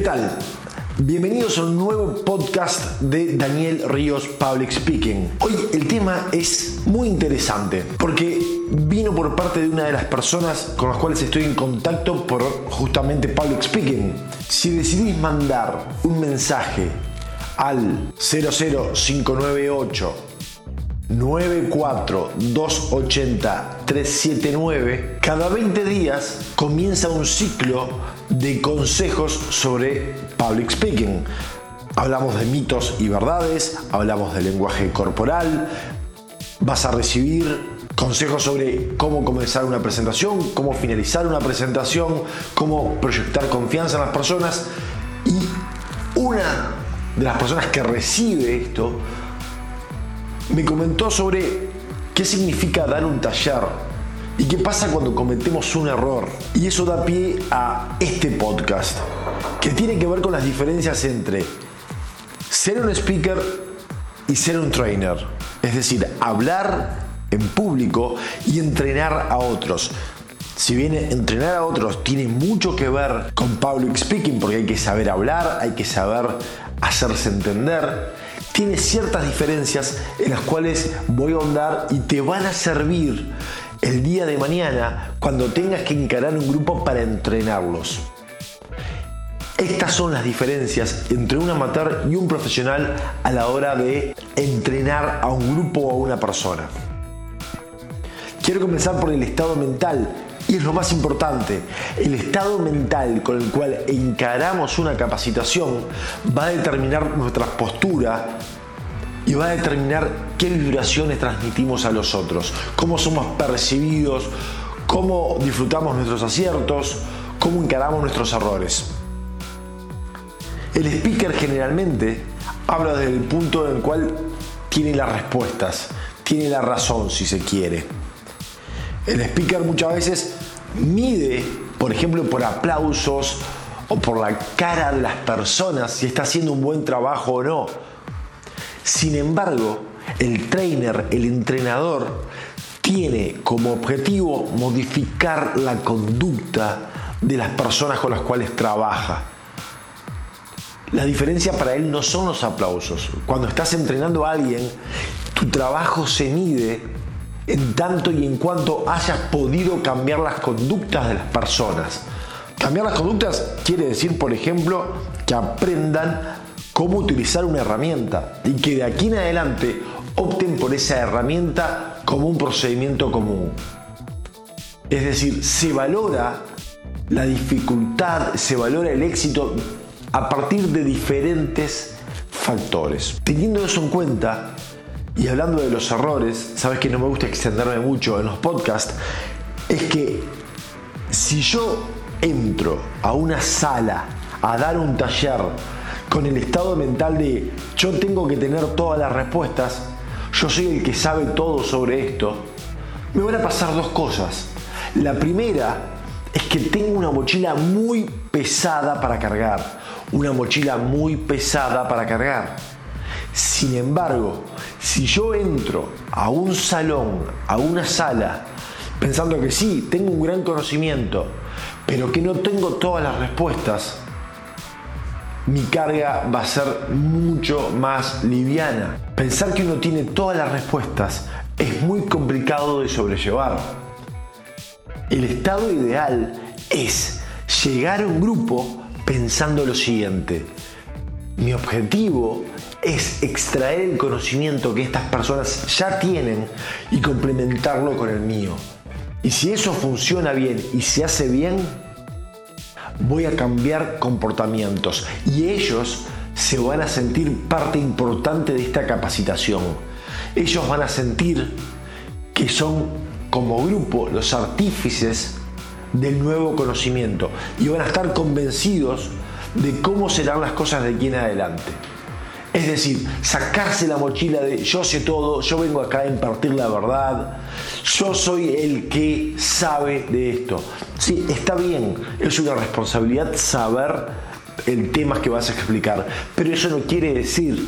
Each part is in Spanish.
¿Qué tal? Bienvenidos a un nuevo podcast de Daniel Ríos Public Speaking. Hoy el tema es muy interesante porque vino por parte de una de las personas con las cuales estoy en contacto por justamente Public Speaking. Si decidís mandar un mensaje al 00598 94-280-379, cada 20 días comienza un ciclo de consejos sobre public speaking. Hablamos de mitos y verdades, hablamos de lenguaje corporal, vas a recibir consejos sobre cómo comenzar una presentación, cómo finalizar una presentación, cómo proyectar confianza en las personas y una de las personas que recibe esto me comentó sobre qué significa dar un taller y qué pasa cuando cometemos un error. Y eso da pie a este podcast, que tiene que ver con las diferencias entre ser un speaker y ser un trainer. Es decir, hablar en público y entrenar a otros. Si bien entrenar a otros tiene mucho que ver con public speaking, porque hay que saber hablar, hay que saber hacerse entender, tiene ciertas diferencias en las cuales voy a ahondar y te van a servir el día de mañana cuando tengas que encarar un grupo para entrenarlos. Estas son las diferencias entre un amateur y un profesional a la hora de entrenar a un grupo o a una persona. Quiero comenzar por el estado mental y es lo más importante. El estado mental con el cual encaramos una capacitación va a determinar nuestra postura y va a determinar qué vibraciones transmitimos a los otros, cómo somos percibidos, cómo disfrutamos nuestros aciertos, cómo encaramos nuestros errores. El speaker generalmente habla desde el punto en el cual tiene las respuestas, tiene la razón si se quiere. El speaker muchas veces mide, por ejemplo, por aplausos o por la cara de las personas si está haciendo un buen trabajo o no. Sin embargo, el trainer, el entrenador, tiene como objetivo modificar la conducta de las personas con las cuales trabaja. La diferencia para él no son los aplausos. Cuando estás entrenando a alguien, tu trabajo se mide en tanto y en cuanto hayas podido cambiar las conductas de las personas. Cambiar las conductas quiere decir, por ejemplo, que aprendan cómo utilizar una herramienta y que de aquí en adelante opten por esa herramienta como un procedimiento común. Es decir, se valora la dificultad, se valora el éxito a partir de diferentes factores. Teniendo eso en cuenta y hablando de los errores, sabes que no me gusta extenderme mucho en los podcasts, es que si yo entro a una sala a dar un taller con el estado mental de yo tengo que tener todas las respuestas, yo soy el que sabe todo sobre esto, me van a pasar dos cosas. La primera es que tengo una mochila muy pesada para cargar, una mochila muy pesada para cargar. Sin embargo, si yo entro a un salón, a una sala, pensando que sí, tengo un gran conocimiento, pero que no tengo todas las respuestas, mi carga va a ser mucho más liviana. Pensar que uno tiene todas las respuestas es muy complicado de sobrellevar. El estado ideal es llegar a un grupo pensando lo siguiente. Mi objetivo es extraer el conocimiento que estas personas ya tienen y complementarlo con el mío. Y si eso funciona bien y se hace bien, voy a cambiar comportamientos y ellos se van a sentir parte importante de esta capacitación. Ellos van a sentir que son como grupo los artífices del nuevo conocimiento y van a estar convencidos de cómo serán las cosas de aquí en adelante. Es decir, sacarse la mochila de yo sé todo, yo vengo acá a impartir la verdad, yo soy el que sabe de esto. Sí, está bien, es una responsabilidad saber el tema que vas a explicar, pero eso no quiere decir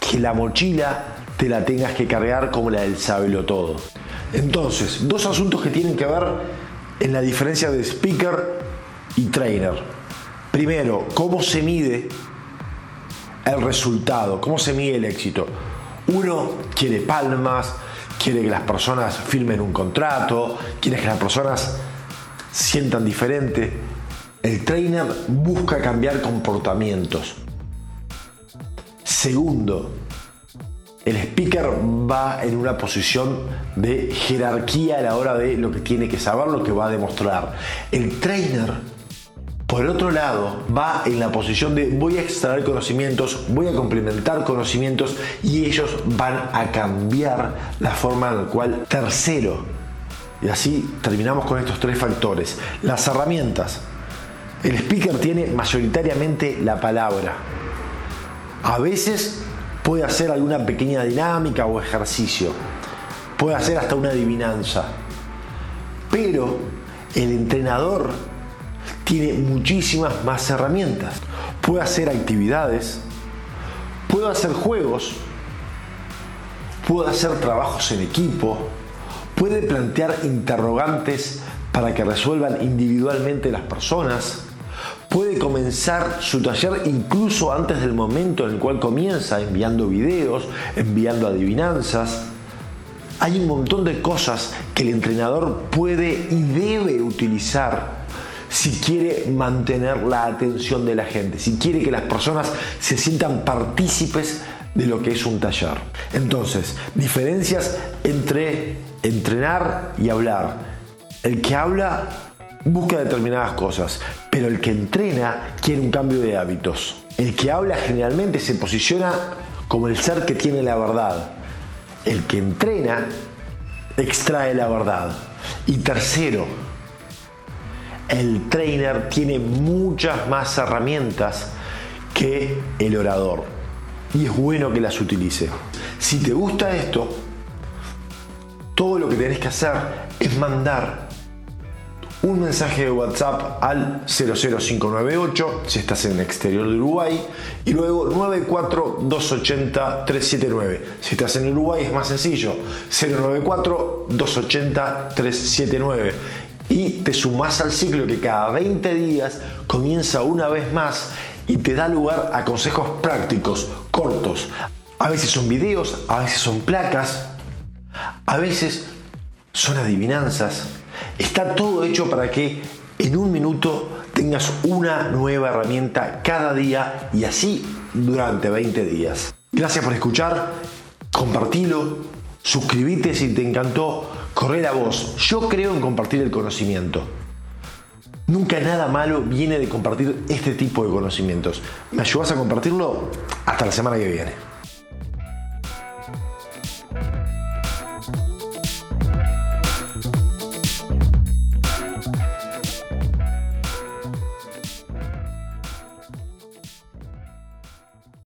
que la mochila te la tengas que cargar como la del sábelo todo. Entonces, dos asuntos que tienen que ver en la diferencia de speaker y trainer. Primero, ¿cómo se mide el resultado? ¿Cómo se mide el éxito? Uno quiere palmas, quiere que las personas firmen un contrato, quiere que las personas sientan diferente. El trainer busca cambiar comportamientos. Segundo, el speaker va en una posición de jerarquía a la hora de lo que tiene que saber, lo que va a demostrar. El trainer, por otro lado, va en la posición de voy a extraer conocimientos, voy a complementar conocimientos y ellos van a cambiar la forma en la cual tercero. Y así terminamos con estos tres factores. Las herramientas. El speaker tiene mayoritariamente la palabra. A veces puede hacer alguna pequeña dinámica o ejercicio, puede hacer hasta una adivinanza, pero el entrenador tiene muchísimas más herramientas. Puede hacer actividades, puede hacer juegos, puede hacer trabajos en equipo, puede plantear interrogantes para que resuelvan individualmente las personas, puede comenzar su taller incluso antes del momento en el cual comienza, enviando videos, enviando adivinanzas. Hay un montón de cosas que el entrenador puede y debe utilizar si quiere mantener la atención de la gente, si quiere que las personas se sientan partícipes de lo que es un taller. Entonces, diferencias entre entrenar y hablar. El que habla busca determinadas cosas, pero el que entrena quiere un cambio de hábitos. El que habla generalmente se posiciona como el ser que tiene la verdad. El que entrena extrae la verdad. Y tercero, el trainer tiene muchas más herramientas que el orador. Y es bueno que las utilice. Si te gusta esto, todo lo que tenés que hacer es mandar un mensaje de WhatsApp al 00598 si estás en el exterior de Uruguay y luego 94280-379. Si estás en Uruguay es más sencillo, 094-280-379. Y te sumás al ciclo que cada 20 días comienza una vez más y te da lugar a consejos prácticos, cortos. A veces son videos, a veces son placas, a veces son adivinanzas Está todo hecho para que en un minuto tengas una nueva herramienta cada día y así durante 20 días. Gracias por escuchar, compartilo, suscríbete si te encantó, corre la voz. Yo creo en compartir el conocimiento. Nunca nada malo viene de compartir este tipo de conocimientos. ¿Me ayudas a compartirlo? Hasta la semana que viene.